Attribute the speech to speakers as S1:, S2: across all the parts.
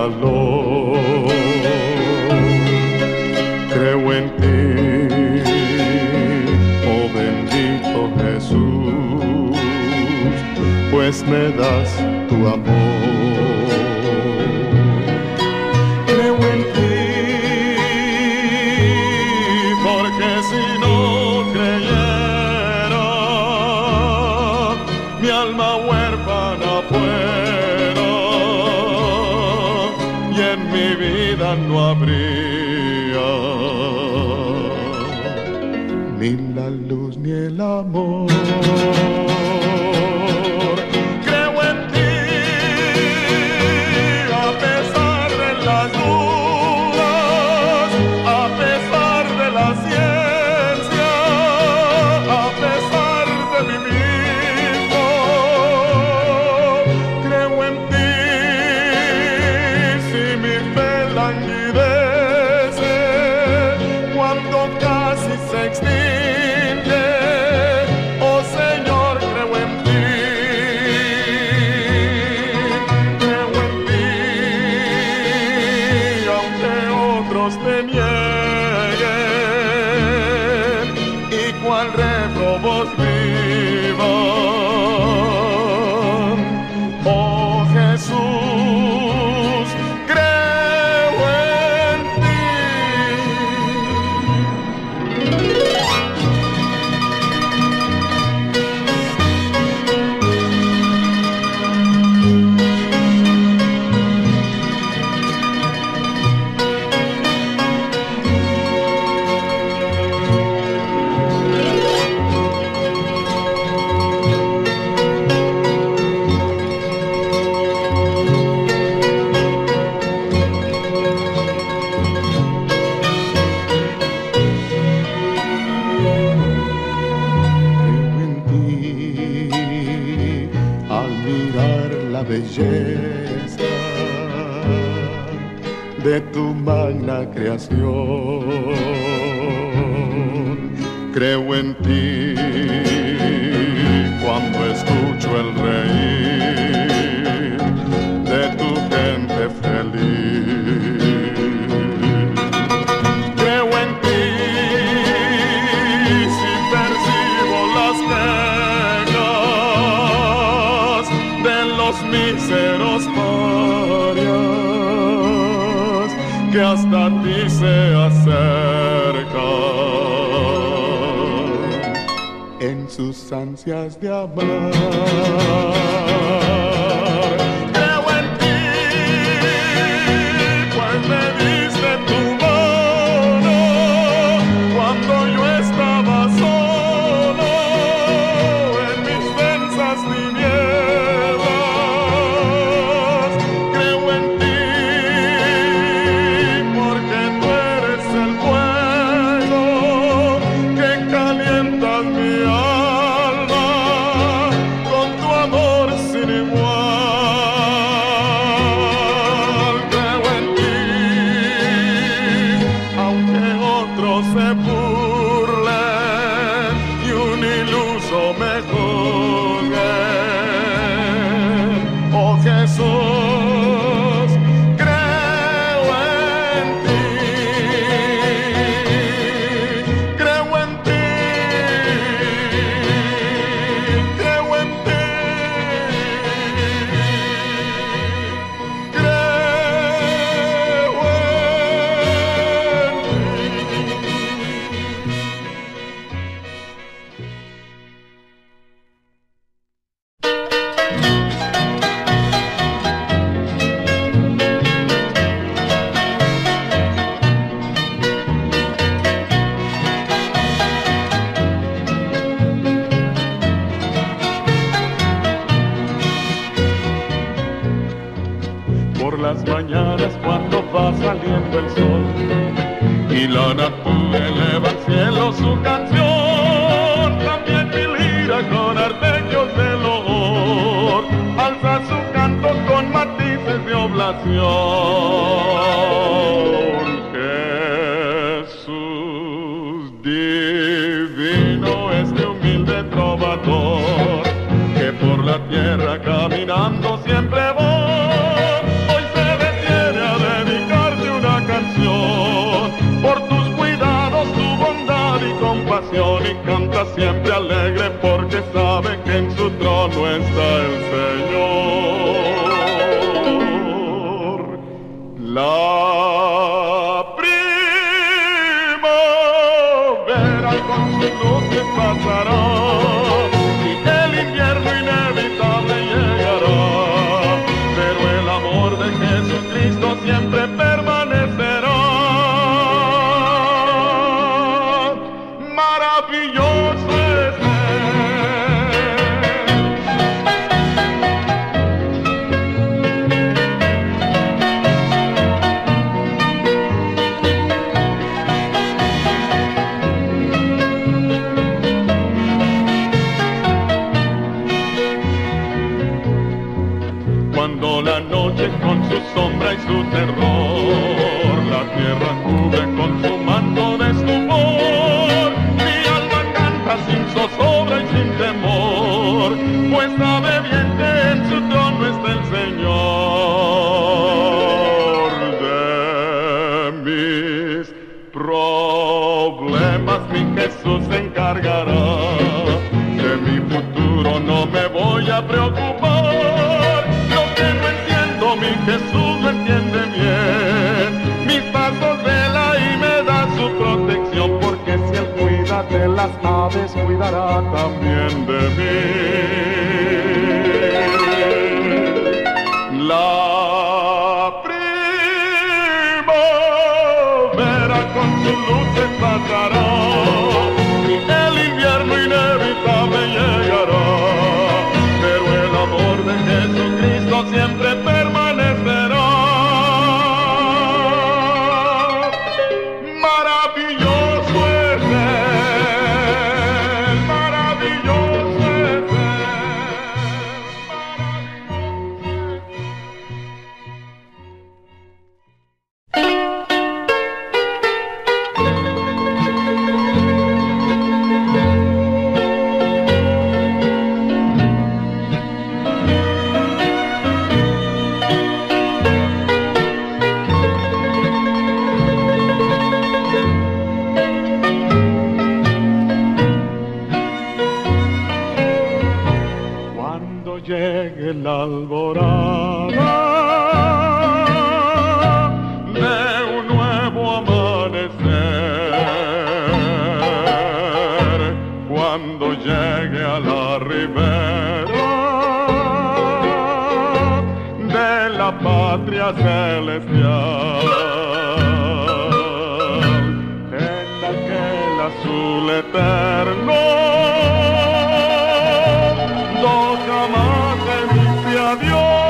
S1: calor. Creo en ti, oh bendito Jesús, pues me das tu amor. habría ni la luz ni el amor. como vivos. de tu magna creación. Creo en ti cuando escucho el reír de tu gente feliz. míseros parias que hasta ti se acercan en sus ansias de amar. montes de oblación. Jesús divino, este humilde trovador, que por la tierra caminando siempre va. Maravilloso no me voy a preocupar. Lo que no entiendo, mi Jesús lo entiende bien. Mis pasos vela y me da su protección, porque si Él cuida de las aves, cuidará también de mí. La primavera con su luz se pasará azul eterno no jamás te dice adiós.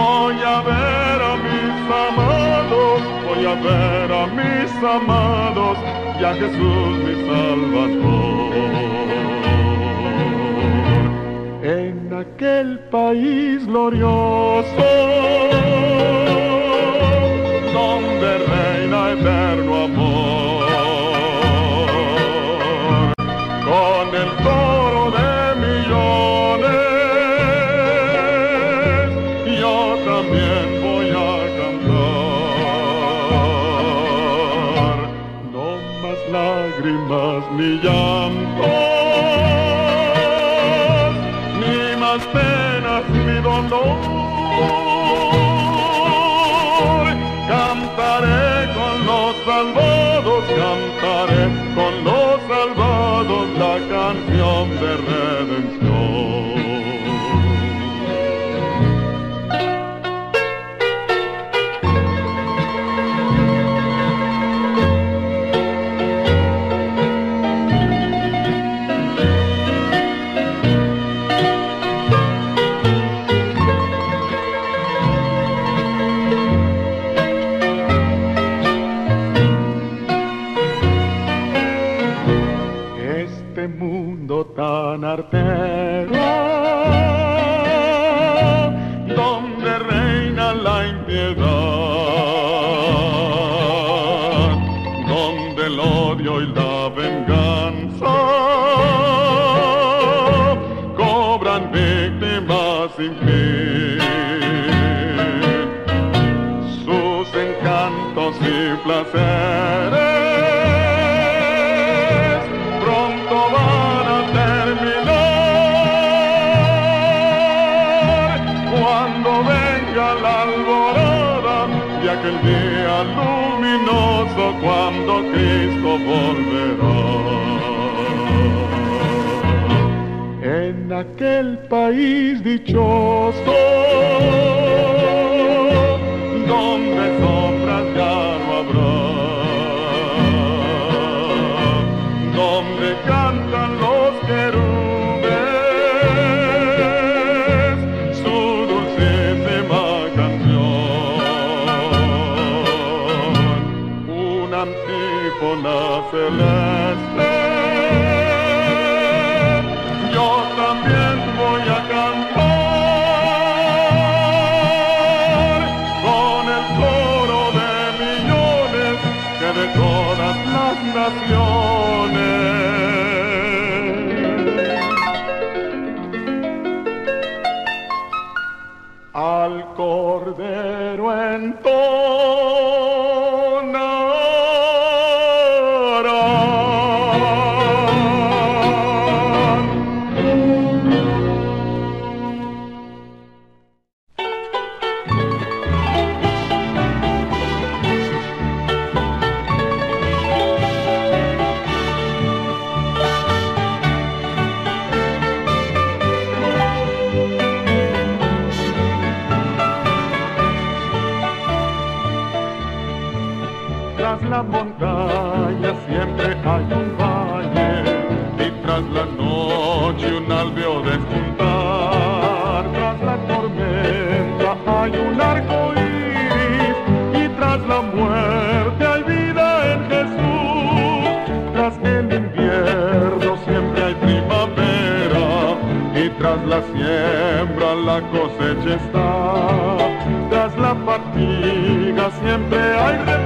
S1: Voy a ver a mis amados, voy a ver a mis amados y a Jesús mi Salvador. En aquel país glorioso reina eterno amor con el coro de millones, yo también voy a cantar. No más lágrimas ni llantos, ni más penas ni dolor. Salvados, cantaré con los salvados la canción de Give up. país dichoso, donde amiga siempre hay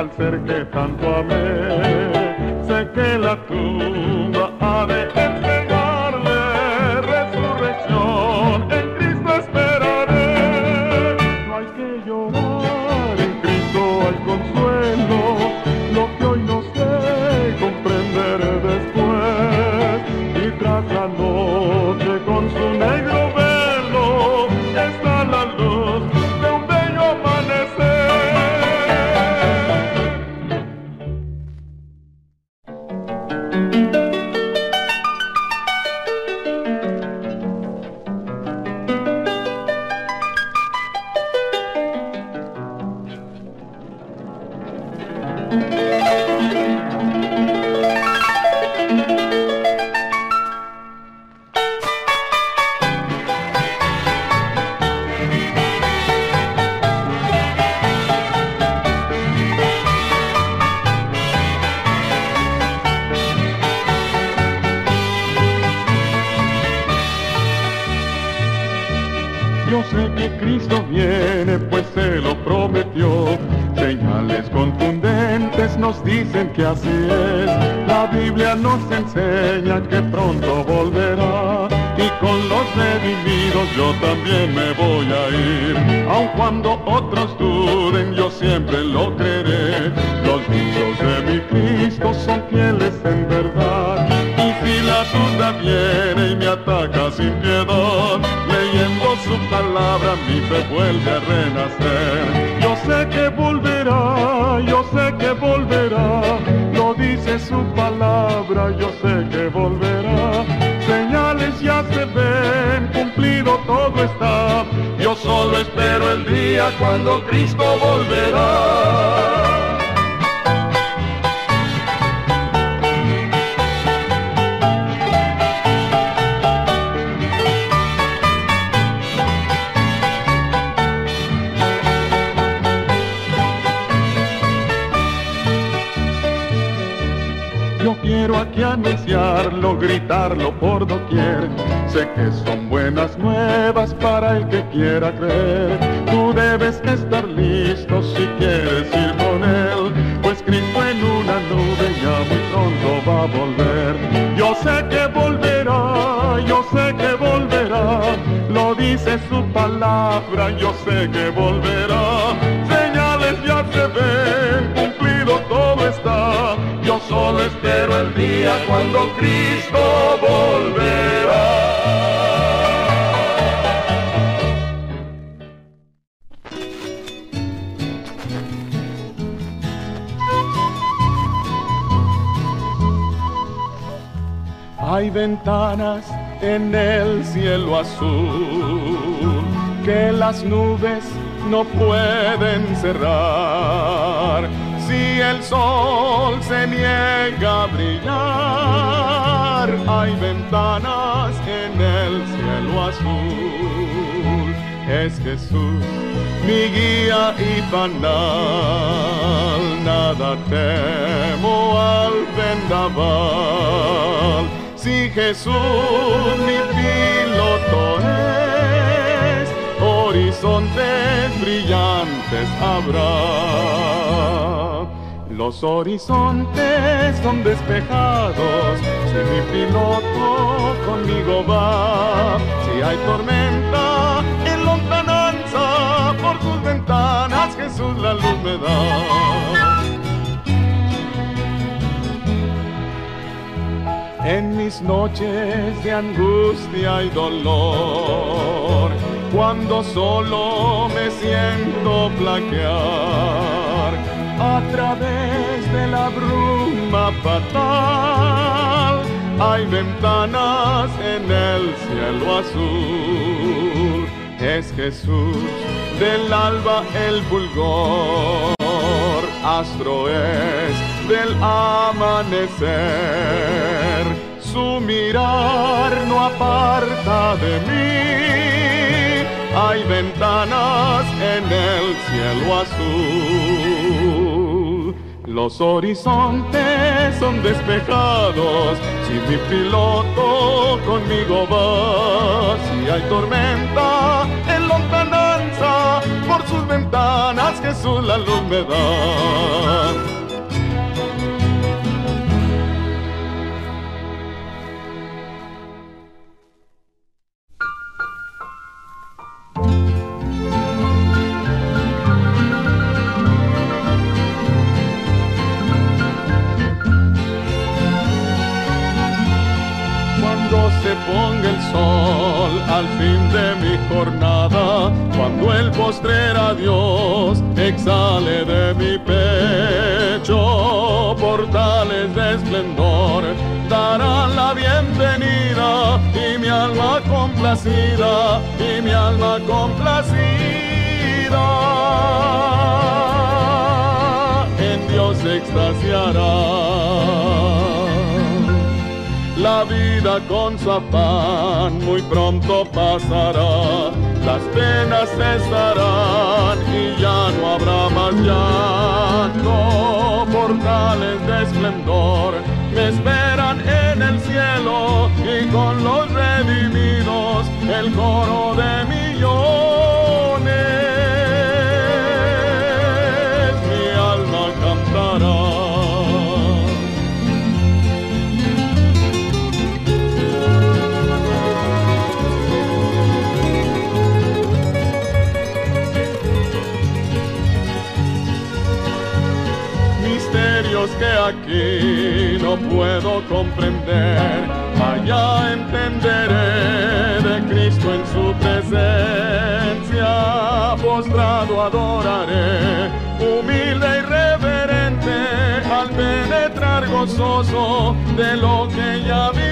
S1: al ser que tanto amé, sé que la dicen que así es. La Biblia nos enseña que pronto volverá y con los redimidos yo también me voy a ir. Aun cuando otros duden, yo siempre lo creeré. Los dichos de mi Cristo son fieles en verdad. Y si la duda viene y me ataca sin piedad, leyendo su palabra mi fe vuelve a renacer. Yo sé que volverá, yo sé que volverá de su palabra yo sé que volverá. Señales ya se ven, cumplido todo está. Yo solo espero el día cuando Cristo volverá. Gritarlo por doquier. Sé que son buenas nuevas para el que quiera creer. Tú debes estar listo si quieres ir con él, pues Cristo en una nube ya muy pronto va a volver. Yo sé que volverá, yo sé que volverá, lo dice su palabra, yo sé que volverá. El día cuando Cristo volverá. Hay ventanas en el cielo azul que las nubes no pueden cerrar el sol se niega a brillar, hay ventanas en el cielo azul. Es Jesús mi guía y panal, nada temo al vendaval. Si Jesús mi piloto es, horizontes brillantes habrá los horizontes son despejados, si mi piloto conmigo va, si hay tormenta en lontananza, por tus ventanas Jesús la luz me da. En mis noches de angustia y dolor, cuando solo me siento plaquear, a través de la bruma fatal. Hay ventanas en el cielo azul. Es Jesús del alba el fulgor. Astro es del amanecer. Su mirar no aparta de mí. Hay ventanas en el cielo azul. Los horizontes son despejados si mi piloto conmigo va. Si hay tormenta en lontananza, por sus ventanas Jesús la luz me da. Afán muy pronto pasará, las penas cesarán y ya no habrá más llanto. Portales de esplendor me esperan en el cielo y con los redimidos el coro de millones. No puedo comprender, allá entenderé de Cristo en su presencia, postrado adoraré, humilde y reverente, al penetrar gozoso de lo que ya vislumbro,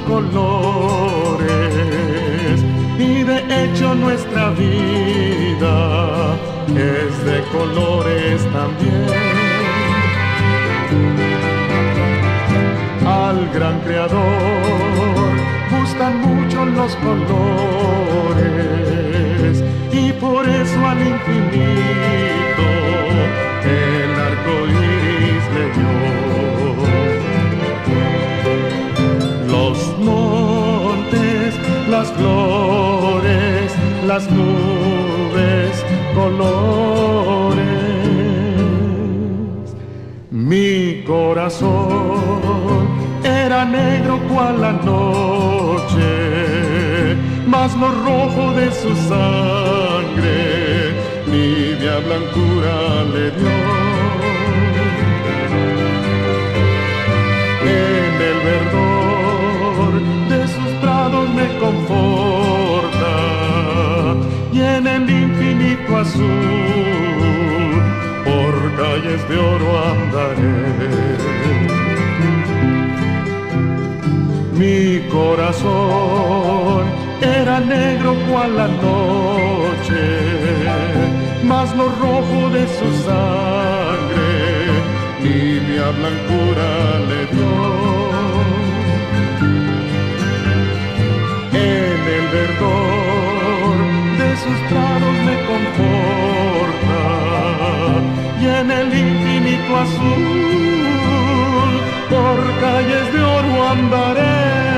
S1: colores y de hecho nuestra vida es de colores también. Al gran creador gustan mucho los colores y por eso al infinito flores, las nubes, colores. Mi corazón era negro cual la noche, mas lo rojo de su sangre nibia blancura le dio. Azul por calles de oro andaré. Mi corazón era negro cual la noche, mas lo rojo de su sangre tibia blancura le dio. En el verdor y en el infinito azul por calles de oro andaré.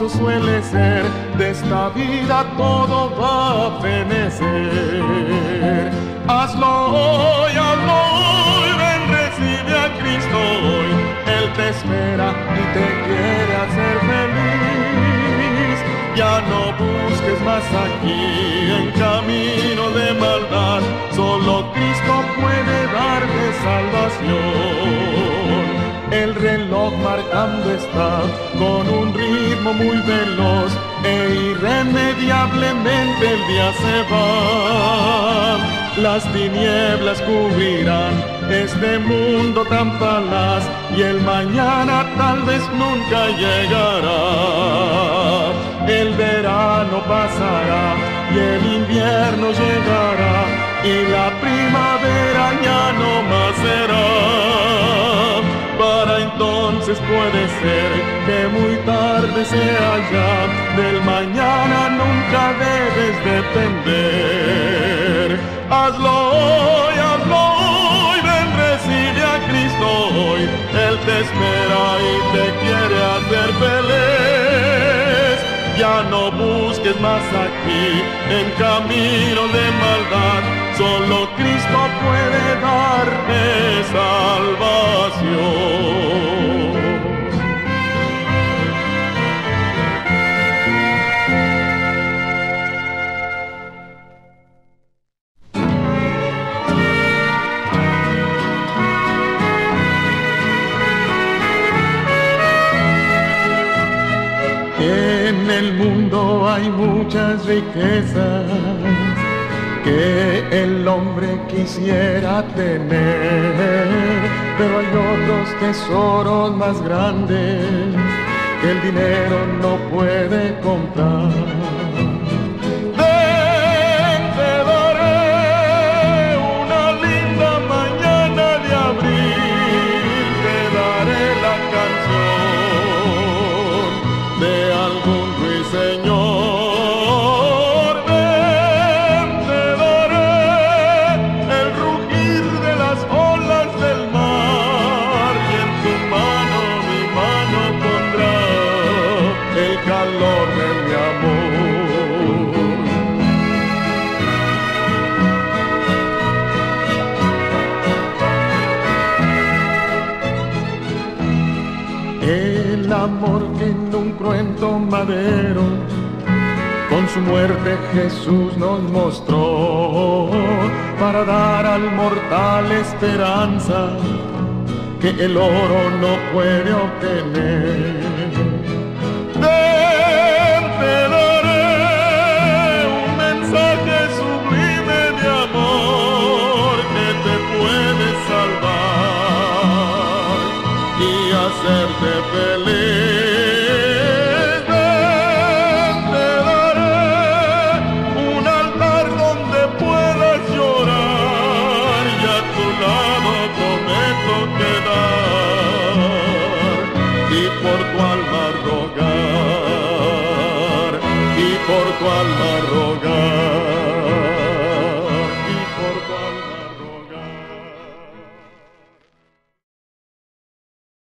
S1: Peligroso suele ser. De esta vida todo va a fenecer. Hazlo hoy, hazlo hoy, ven, recibe a Cristo hoy. Él te espera y te quiere hacer feliz. Ya no busques más aquí en camino de maldad, solo Cristo puede darte salvación. El reloj marcando está con un ritmo muy veloz e irremediablemente el día se va. Las tinieblas cubrirán este mundo tan falaz y el mañana tal vez nunca llegará. El verano pasará y el invierno llegará y la primavera ya no más será. Entonces puede ser que muy tarde sea ya, del mañana nunca debes depender. Hazlo hoy, hazlo hoy, ven, recibe a Cristo hoy, Él te espera y te quiere hacer feliz. Ya no busques más aquí en camino de maldad, solo Cristo puede darte salvación. En el mundo hay muchas riquezas que el hombre quisiera tener, pero hay otros tesoros más grandes que el dinero no puede comprar. Madero con su muerte Jesús nos mostró para dar al mortal esperanza que el oro no puede obtener. te daré un mensaje sublime de amor que te puede salvar y hacerte feliz.